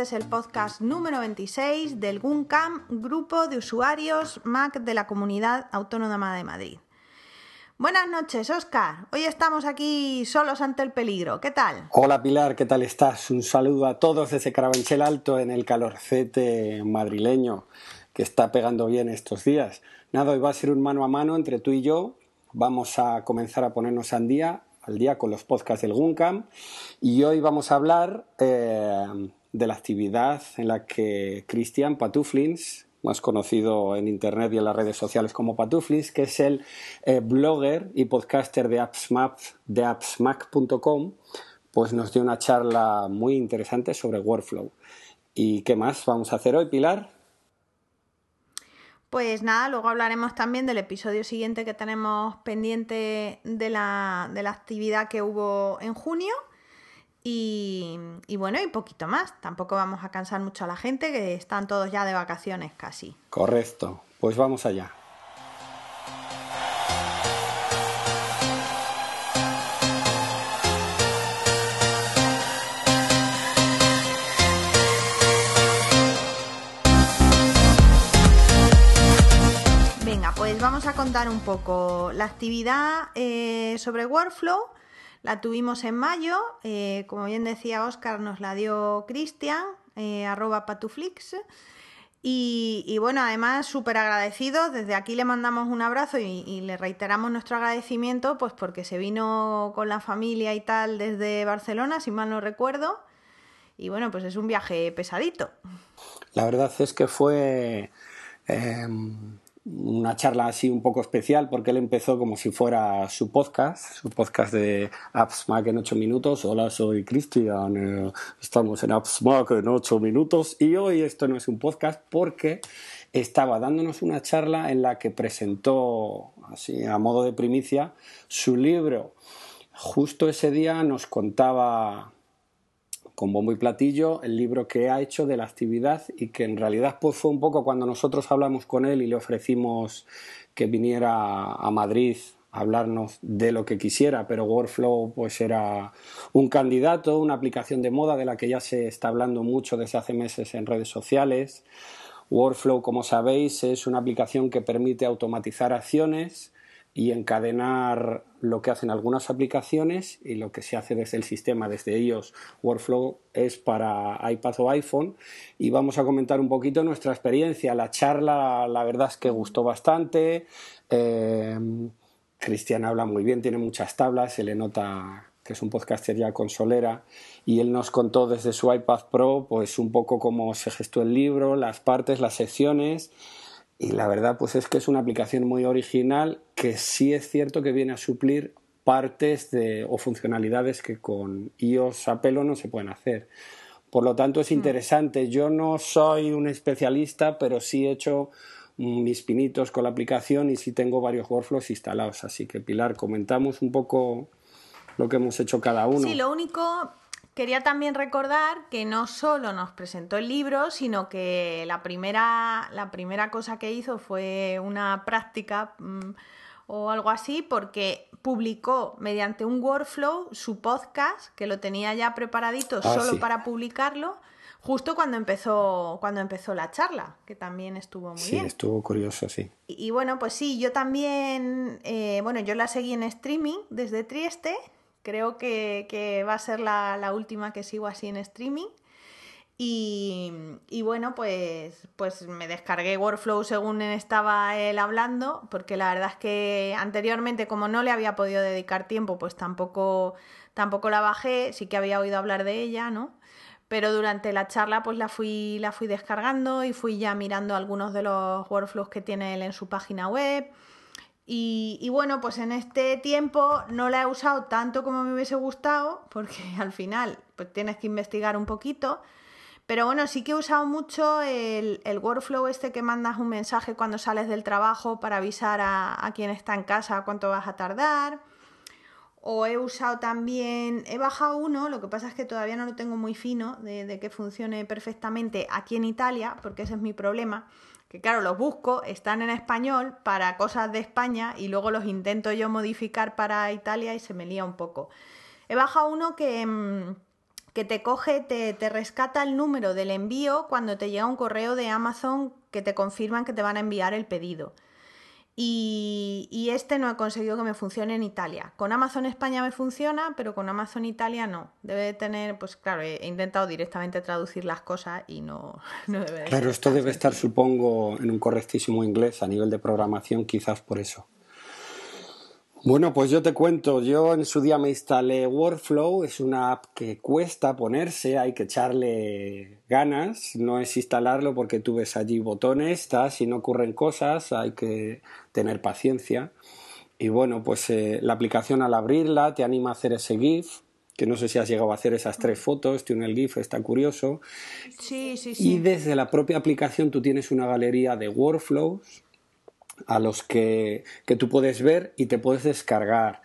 este es el podcast número 26 del GUNCAM, Grupo de Usuarios Mac de la Comunidad Autónoma de Madrid. Buenas noches, Oscar. Hoy estamos aquí solos ante el peligro. ¿Qué tal? Hola Pilar, ¿qué tal estás? Un saludo a todos desde Carabanchel Alto en el calorcete madrileño que está pegando bien estos días. Nada, hoy va a ser un mano a mano entre tú y yo. Vamos a comenzar a ponernos al día al día con los podcasts del GUNCAM y hoy vamos a hablar eh, de la actividad en la que Cristian Patuflins, más conocido en internet y en las redes sociales como Patuflins, que es el eh, blogger y podcaster de AppsMap, de appsmac.com, pues nos dio una charla muy interesante sobre Workflow. ¿Y qué más vamos a hacer hoy, Pilar? Pues nada, luego hablaremos también del episodio siguiente que tenemos pendiente de la, de la actividad que hubo en junio. Y, y, bueno, y poquito más. Tampoco vamos a cansar mucho a la gente, que están todos ya de vacaciones casi. Correcto. Pues vamos allá. vamos a contar un poco la actividad eh, sobre Workflow. La tuvimos en mayo, eh, como bien decía Oscar, nos la dio Cristian, eh, arroba patuflix. Y, bueno, además súper agradecido, desde aquí le mandamos un abrazo y, le reiteramos nuestro agradecimiento, pues porque se vino con la familia y tal desde Barcelona, si mal no recuerdo. Y bueno, pues es un viaje pesadito. La verdad es que fue em, una charla así un poco especial porque él empezó como si fuera su podcast, su podcast de Apps Mac en 8 minutos. Hola, soy Cristian, eh, estamos en Apps Mac en 8 minutos y hoy esto no es un podcast porque estaba dándonos una charla en la que presentó, así a modo de primicia, su libro. Justo ese día nos contaba con bombo y platillo el libro que ha hecho de la actividad y que en realidad pues fue un poco cuando nosotros hablamos con él y le ofrecimos que viniera a Madrid a hablarnos de lo que quisiera, pero Workflow pues era un candidato, una aplicación de moda de la que ya se está hablando mucho desde hace meses en redes sociales. Workflow, como sabéis, es una aplicación que permite automatizar acciones y encadenar lo que hacen algunas aplicaciones y lo que se hace desde el sistema, desde ellos. Workflow es para iPad o iPhone y vamos a comentar un poquito nuestra experiencia. La charla, la verdad es que gustó bastante. Eh, Cristian habla muy bien, tiene muchas tablas, se le nota que es un podcaster ya con solera, y él nos contó desde su iPad Pro, pues un poco cómo se gestó el libro, las partes, las secciones, y la verdad, pues es que es una aplicación muy original que sí es cierto que viene a suplir partes de, o funcionalidades que con iOS Apelo no se pueden hacer. Por lo tanto, es mm. interesante. Yo no soy un especialista, pero sí he hecho mis pinitos con la aplicación y sí tengo varios workflows instalados. Así que, Pilar, comentamos un poco lo que hemos hecho cada uno. Sí, lo único Quería también recordar que no solo nos presentó el libro, sino que la primera, la primera cosa que hizo fue una práctica mm, o algo así, porque publicó mediante un workflow su podcast, que lo tenía ya preparadito ah, solo para publicarlo, justo cuando empezó, cuando empezó la charla, que también estuvo muy bien. Sí, estuvo curioso, sí. Y, bueno, pues sí, yo también, eh, bueno, yo la seguí en streaming desde Trieste Creo que, va a ser la, última que sigo así en streaming. Y, bueno, pues, pues me descargué Workflow según estaba él hablando, porque la verdad es que anteriormente, como no le había podido dedicar tiempo, pues tampoco, tampoco la bajé, sí que había oído hablar de ella, ¿no? Pero durante la charla, pues la fui, la fui descargando y fui ya mirando algunos de los workflows que tiene él en su página web y, bueno, pues en este tiempo no la he usado tanto como me hubiese gustado, porque al final pues tienes que investigar un poquito. Pero bueno, sí que he usado mucho el, workflow este que mandas un mensaje cuando sales del trabajo para avisar a, quien está en casa cuánto vas a tardar. O he usado también, he bajado uno, lo que pasa es que todavía no lo tengo muy fino de que funcione perfectamente aquí en Italia, porque ese es mi problema que claro, los busco, están en español para cosas de España y luego los intento yo modificar para Italia y se me lía un poco. He bajado uno que, mm, que te coge, te, te rescata el número del envío cuando te llega un correo de Amazon que te confirman que te van a enviar el pedido. Y, este no he conseguido que me funcione en Italia. Con Amazon España me funciona, pero con Amazon Italia no. Debe tener, pues claro, he, intentado directamente traducir las cosas y no, no debe Claro, esto debe estar, supongo, en un correctísimo inglés a nivel de programación, quizás por eso. Bueno, pues yo te cuento, yo en su día me instalé Workflow, es una app que cuesta ponerse, hay que echarle ganas, no es instalarlo porque tú ves allí botones, si no ocurren cosas, hay que tener paciencia. Y bueno, pues eh, la aplicación al abrirla te anima a hacer ese GIF, que no sé si has llegado a hacer esas tres fotos, tiene el GIF, está curioso. Sí, sí, sí. Y desde la propia aplicación tú tienes una galería de workflows a los que, que tú puedes ver y te puedes descargar.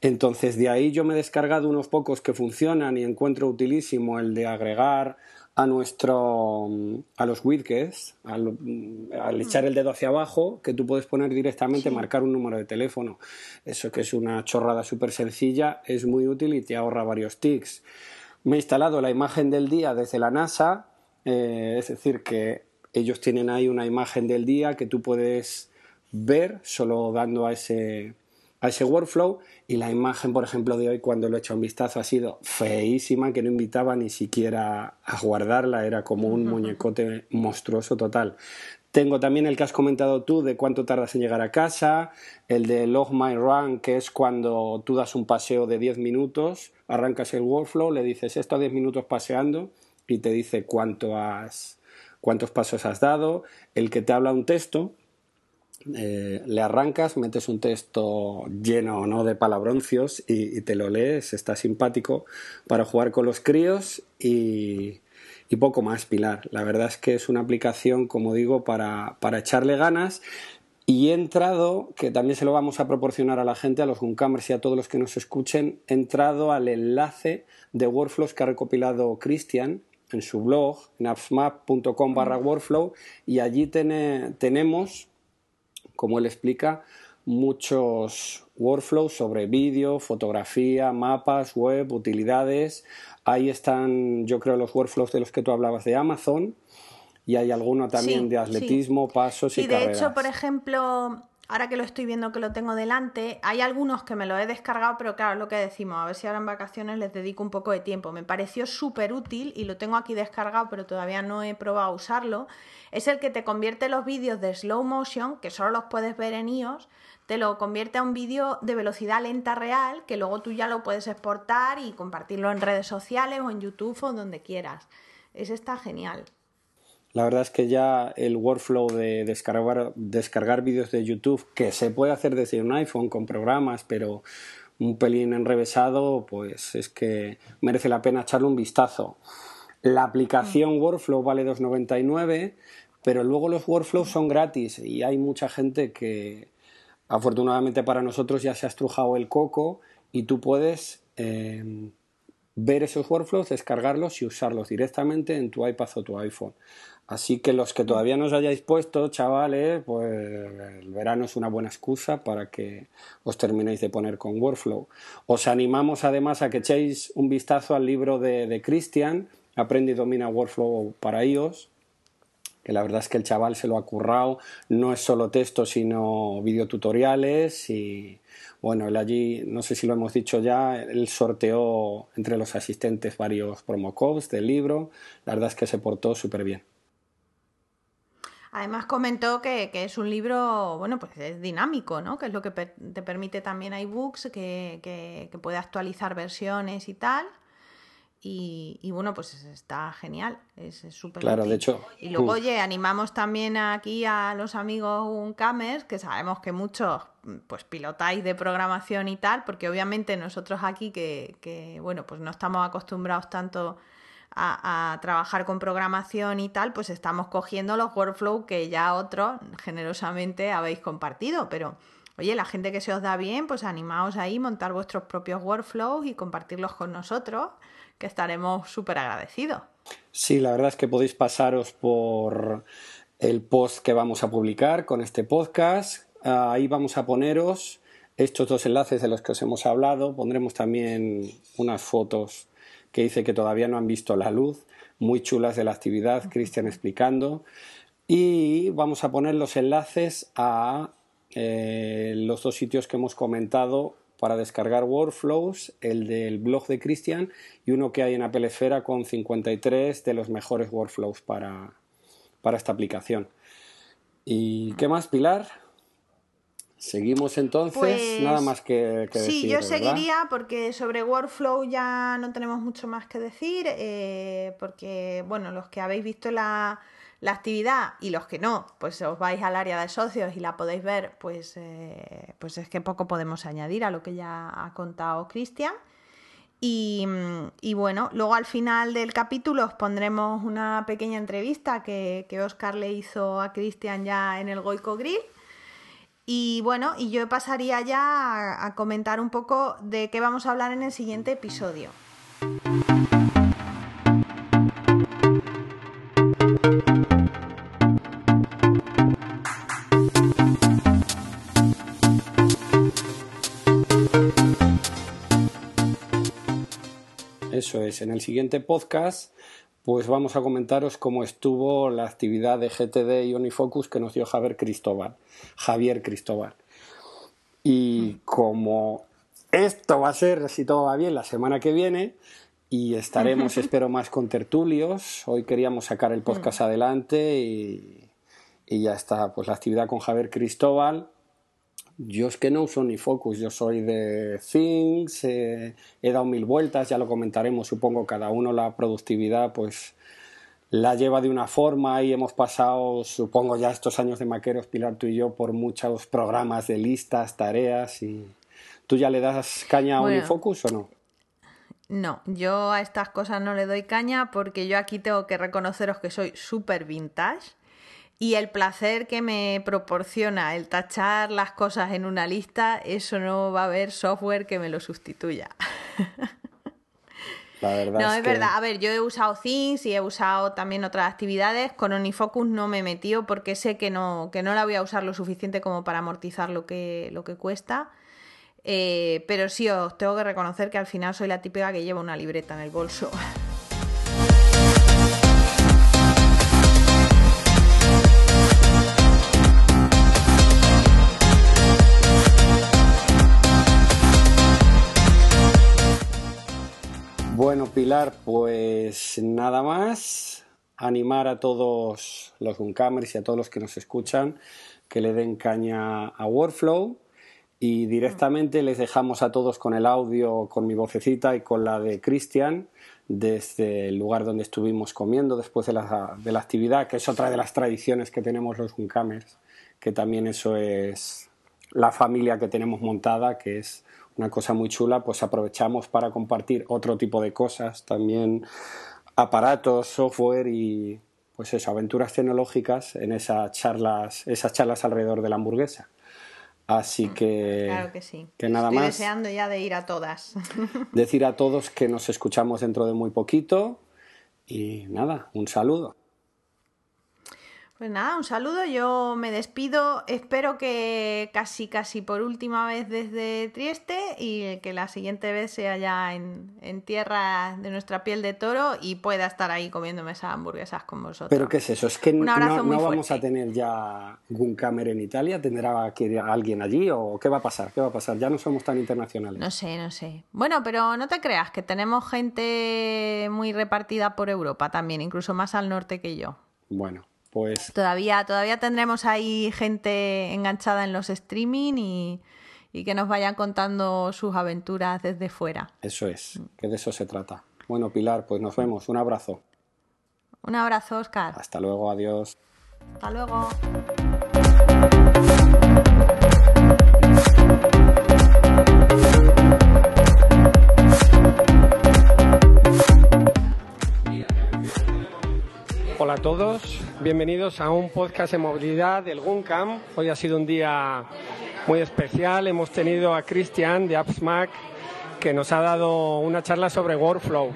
Entonces, de ahí yo me he descargado unos pocos que funcionan y encuentro utilísimo el de agregar a nuestro a los widgets al, echar el dedo hacia abajo que tú puedes poner directamente marcar un número de teléfono. Eso que es una chorrada súper sencilla es muy útil y te ahorra varios tics. Me he instalado la imagen del día desde la NASA eh, es decir que ellos tienen ahí una imagen del día que tú puedes ver solo dando a ese, a ese workflow. Y la imagen, por ejemplo, de hoy cuando lo he hecho un vistazo ha sido feísima, que no invitaba ni siquiera a guardarla, era como un muñecote monstruoso total. Tengo también el que has comentado tú de cuánto tardas en llegar a casa, el de Log My Run, que es cuando tú das un paseo de 10 minutos, arrancas el workflow, le dices esto a 10 minutos paseando y te dice cuánto has, cuántos pasos has dado, el que te habla un texto, eh, le arrancas, metes un texto lleno no de palabroncios y, te lo lees, está simpático para jugar con los críos y, poco más, Pilar. La verdad es que es una aplicación, como digo, para, echarle ganas. Y he entrado, que también se lo vamos a proporcionar a la gente, a los Guncamers y a todos los que nos escuchen, he entrado al enlace de workflows que ha recopilado Christian en su blog, en appsmap.com barra workflow, y allí tenemos como él explica, muchos workflows sobre vídeo, fotografía, mapas, web, utilidades. Ahí están, yo creo, los workflows de los que tú hablabas de Amazon y hay alguno también de atletismo, pasos y, y de hecho, por ejemplo, ahora que lo estoy viendo que lo tengo delante, hay algunos que me lo he descargado, pero claro, lo que decimos, a ver si ahora en vacaciones les dedico un poco de tiempo. Me pareció súper útil y lo tengo aquí descargado, pero todavía no he probado a usarlo es el que te convierte los vídeos de slow motion, que solo los puedes ver en iOS, te lo convierte a un vídeo de velocidad lenta real, que luego tú ya lo puedes exportar y compartirlo en redes sociales o en YouTube o donde quieras. Ese está genial. La verdad es que ya el workflow de descargar, descargar vídeos de YouTube, que se puede hacer desde un iPhone con programas, pero un pelín enrevesado, pues es que merece la pena echarle un vistazo. La aplicación mm. Workflow vale 2,99, pero luego los workflows son gratis y hay mucha gente que afortunadamente para nosotros ya se ha estrujado el coco y tú puedes em, ver esos workflows, descargarlos y usarlos directamente en tu iPad o tu iPhone. Así que los que todavía no os hayáis puesto, chavales, pues el verano es una buena excusa para que os terminéis de poner con Workflow. Os animamos además a que echéis un vistazo al libro de, de Christian, Aprende y domina Workflow para iOS, que la verdad es que el chaval se lo ha currado, no es solo texto, sino videotutoriales y bueno, él allí, no sé si lo hemos dicho ya, él sorteó entre los asistentes varios promocodes del libro, la verdad es que se portó súper bien. Además comentó que, es un libro, bueno, pues es dinámico, ¿no? Que es lo que te permite también iBooks, que, que, que puede actualizar versiones y tal. Y, bueno, pues está genial, es súper Claro, de hecho. Y luego, oye, animamos también aquí a los amigos Uncamers, que sabemos que muchos pues pilotáis de programación y tal, porque obviamente nosotros aquí que, que bueno, pues no estamos acostumbrados tanto a, a, trabajar con programación y tal, pues estamos cogiendo los workflows que ya otros generosamente habéis compartido, pero oye, la gente que se os da bien, pues animaos ahí, montar vuestros propios workflows y compartirlos con nosotros que estaremos súper agradecidos. Sí, la verdad es que podéis pasaros por el post que vamos a publicar con este podcast. Ahí vamos a poneros estos dos enlaces de los que os hemos hablado. Pondremos también unas fotos que dice que todavía no han visto la luz, muy chulas de la actividad, Cristian explicando. Y vamos a poner los enlaces a eh, los dos sitios que hemos comentado para descargar workflows, el del blog de Cristian y uno que hay en Apple Esfera con 53 de los mejores workflows para, para esta aplicación. ¿Y qué más, Pilar? Seguimos entonces, Pues, nada más que, que Sí, decir, yo ¿verdad? seguiría porque sobre Workflow ya no tenemos mucho más que decir, eh, porque, bueno, los que habéis visto la, la actividad y los que no, pues os vais al área de socios y la podéis ver, pues, eh, pues es que poco podemos añadir a lo que ya ha contado Cristian. Y, bueno, luego al final del capítulo os pondremos una pequeña entrevista que, que Oscar le hizo a Cristian ya en el Goico Grill. Y bueno, y yo pasaría ya a comentar un poco de qué vamos a hablar en el siguiente episodio. Eso es, en el siguiente podcast pues vamos a comentaros cómo estuvo la actividad de GTD y Unifocus que nos dio Javier Cristóbal, Javier Cristóbal. Y como esto va a ser, si todo va bien, la semana que viene, y estaremos, espero, más con tertulios. Hoy queríamos sacar el podcast adelante y, y ya está, pues la actividad con Javier Cristóbal. Yo es que no uso ni Focus, yo soy de Things, eh, he dado mil vueltas, ya lo comentaremos, supongo cada uno la productividad pues la lleva de una forma y hemos pasado, supongo ya estos años de maqueros, Pilar, tú y yo, por muchos programas de listas, tareas y... ¿Tú ya le das caña a Bueno. Unifocus o no? No, yo a estas cosas no le doy caña porque yo aquí tengo que reconoceros que soy súper vintage y el placer que me proporciona el tachar las cosas en una lista, eso no va a haber software que me lo sustituya. La verdad No, es, es que- verdad. A ver, yo he usado Things y he usado también otras actividades. Con Unifocus no me he metido porque sé que no, que no la voy a usar lo suficiente como para amortizar lo que, lo que cuesta. Eh, pero sí os tengo que reconocer que al final soy la típica que lleva una libreta en el bolso. Bueno, Pilar, pues nada más. Animar a todos los Uncamers y a todos los que nos escuchan que le den caña a Workflow y directamente les dejamos a todos con el audio, con mi vocecita y con la de Cristian desde el lugar donde estuvimos comiendo después de la, de la actividad, que es otra de las tradiciones que tenemos los Uncamers, que también eso es la familia que tenemos montada, que es una cosa muy chula, pues aprovechamos para compartir otro tipo de cosas, también aparatos, software y pues eso, aventuras tecnológicas en esas charlas, esas charlas alrededor de la hamburguesa. Así que, Claro que sí. que nada Estoy más deseando ya de ir a todas. decir a todos que nos escuchamos dentro de muy poquito y nada, un saludo. Pues nada, un saludo, yo me despido, espero que casi casi por última vez desde Trieste y que la siguiente vez sea ya en, en tierra de nuestra piel de toro y pueda estar ahí comiéndome esas hamburguesas con vosotros. Pero ¿qué es eso? ¿Es que Un abrazo no, muy no vamos a tener ya Guncamer en Italia? ¿Tendrá que ir alguien allí o qué va a pasar? ¿Qué va a pasar? Ya no somos tan internacionales. No sé, no sé. Bueno, pero no te creas que tenemos gente muy repartida por Europa también, incluso más al norte que yo. Bueno, pues Todavía, todavía tendremos ahí gente enganchada en los streaming y, y que nos vayan contando sus aventuras desde fuera. eso es, que de eso se trata. Bueno, Pilar, pues nos vemos. Un abrazo. Un abrazo, Oscar. Hasta luego, adiós. Hasta luego. Hola a todos, bienvenidos a un podcast de movilidad del GUNCAM. Hoy ha sido un día muy especial. Hemos tenido a Cristian de AppsMac que nos ha dado una charla sobre Workflow.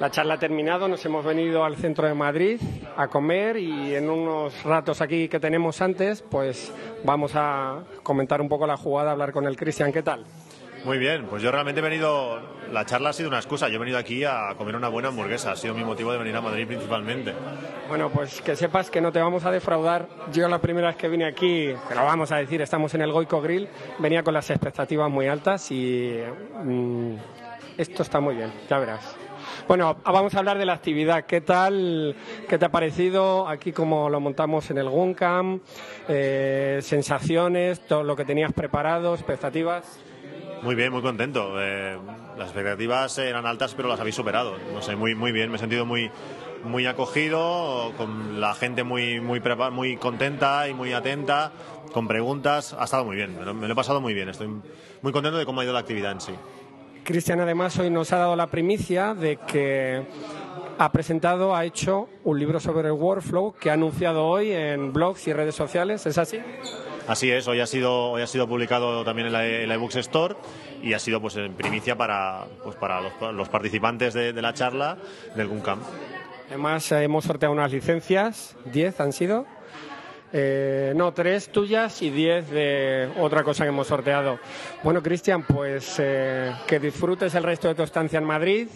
La charla ha terminado, nos hemos venido al centro de Madrid a comer y en unos ratos aquí que tenemos antes, pues vamos a comentar un poco la jugada, hablar con el Cristian. ¿Qué tal? Muy bien, pues yo realmente he venido, la charla ha sido una excusa, yo he venido aquí a comer una buena hamburguesa, ha sido mi motivo de venir a Madrid principalmente. Bueno, pues que sepas que no te vamos a defraudar. Yo la primera vez que vine aquí, que lo vamos a decir, estamos en el Goico Grill, venía con las expectativas muy altas y mm, esto está muy bien, ya verás. Bueno, vamos a hablar de la actividad. ¿Qué tal? ¿Qué te ha parecido aquí como lo montamos en el Guncam? Eh, sensaciones, todo lo que tenías preparado, expectativas. Muy bien, muy contento. Eh, las expectativas eran altas, pero las habéis superado. No sé, muy, muy bien. Me he sentido muy, muy acogido, con la gente muy, muy, muy contenta y muy atenta, con preguntas. Ha estado muy bien. Me lo he pasado muy bien. Estoy muy contento de cómo ha ido la actividad en sí. Cristian además hoy nos ha dado la primicia de que ha presentado, ha hecho un libro sobre el workflow que ha anunciado hoy en blogs y redes sociales. ¿Es así? Así es, hoy ha sido, hoy ha sido publicado también en la, en eBooks Store y ha sido pues en primicia para, pues, para los, participantes de, la charla del GUNCAM. Además hemos sorteado unas licencias, 10 han sido. Eh, no, tres tuyas y diez de otra cosa que hemos sorteado. Bueno, Cristian, pues eh, que disfrutes el resto de tu estancia en Madrid.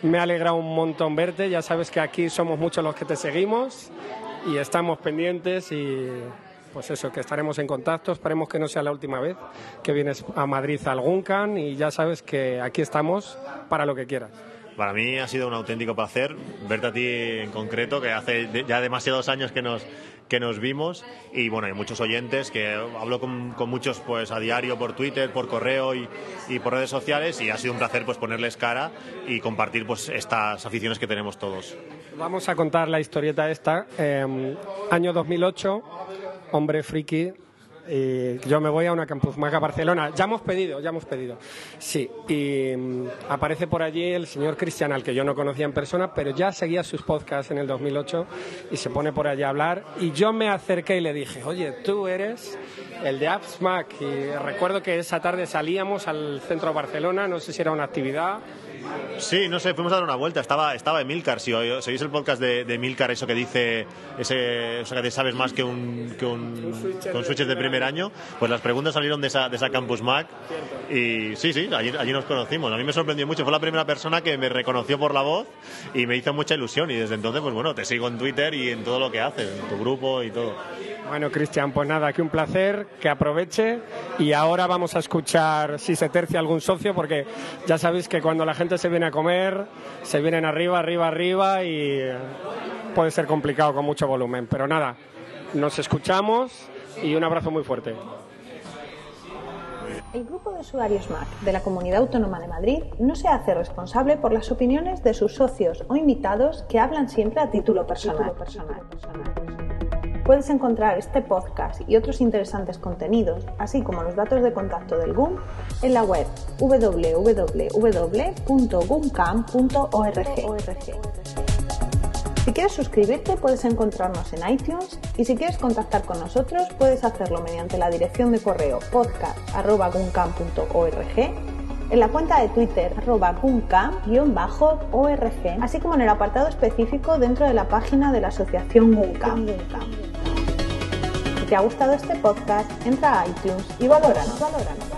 Me ha alegrado un montón verte. Ya sabes que aquí somos muchos los que te seguimos y estamos pendientes y pues eso, que estaremos en contacto. Esperemos que no sea la última vez que vienes a Madrid a algún can y ya sabes que aquí estamos para lo que quieras. Para mí ha sido un auténtico placer verte a ti en concreto, que hace ya demasiados años que nos, que nos vimos y bueno, hay muchos oyentes que hablo con, muchos pues a diario por Twitter, por correo y, por redes sociales y ha sido un placer pues ponerles cara y compartir pues estas aficiones que tenemos todos. Vamos a contar la historieta esta. Em, año 2008, hombre friki y yo me voy a una Campus Maga Barcelona. Ya hemos pedido, ya hemos pedido. Sí, y mm, aparece por allí el señor Cristian, al que yo no conocía en persona, pero ya seguía sus podcasts en el 2008 y se pone por allí a hablar. Y yo me acerqué y le dije, oye, tú eres el de Apps Mac. Y recuerdo que esa tarde salíamos al centro de Barcelona, no sé si era una actividad Sí, no sé, fuimos a dar una vuelta. Estaba, estaba Emilcar, si seguís el podcast de, de Emilcar, eso que dice, ese, o sea, que te sabes más que un, que un, con switches de primer año, pues las preguntas salieron de esa, de esa Campus Mac y sí, sí, allí, allí nos conocimos. A mí me sorprendió mucho, fue la primera persona que me reconoció por la voz y me hizo mucha ilusión y desde entonces, pues bueno, te sigo en Twitter y en todo lo que haces, en tu grupo y todo. Bueno, Cristian, pues nada, que un placer, que aproveche y ahora vamos a escuchar si se tercia algún socio porque ya sabéis que cuando la gente se viene a comer, se vienen arriba, arriba, arriba y puede ser complicado con mucho volumen. Pero nada, nos escuchamos y un abrazo muy fuerte. El grupo de usuarios Mac de la Comunidad Autónoma de Madrid no se hace responsable por las opiniones de sus socios o invitados que hablan siempre a título personal. Puedes encontrar este podcast y otros interesantes contenidos, así como los datos de contacto del GUM, en la web www.gumcam.org. Si quieres suscribirte puedes encontrarnos en iTunes y si quieres contactar con nosotros puedes hacerlo mediante la dirección de correo podcast.guncam.org en la cuenta de Twitter arroba org así como en el apartado específico dentro de la página de la asociación GUNCAM. Si te ha gustado este podcast, entra a iTunes y valóranos. valóranos.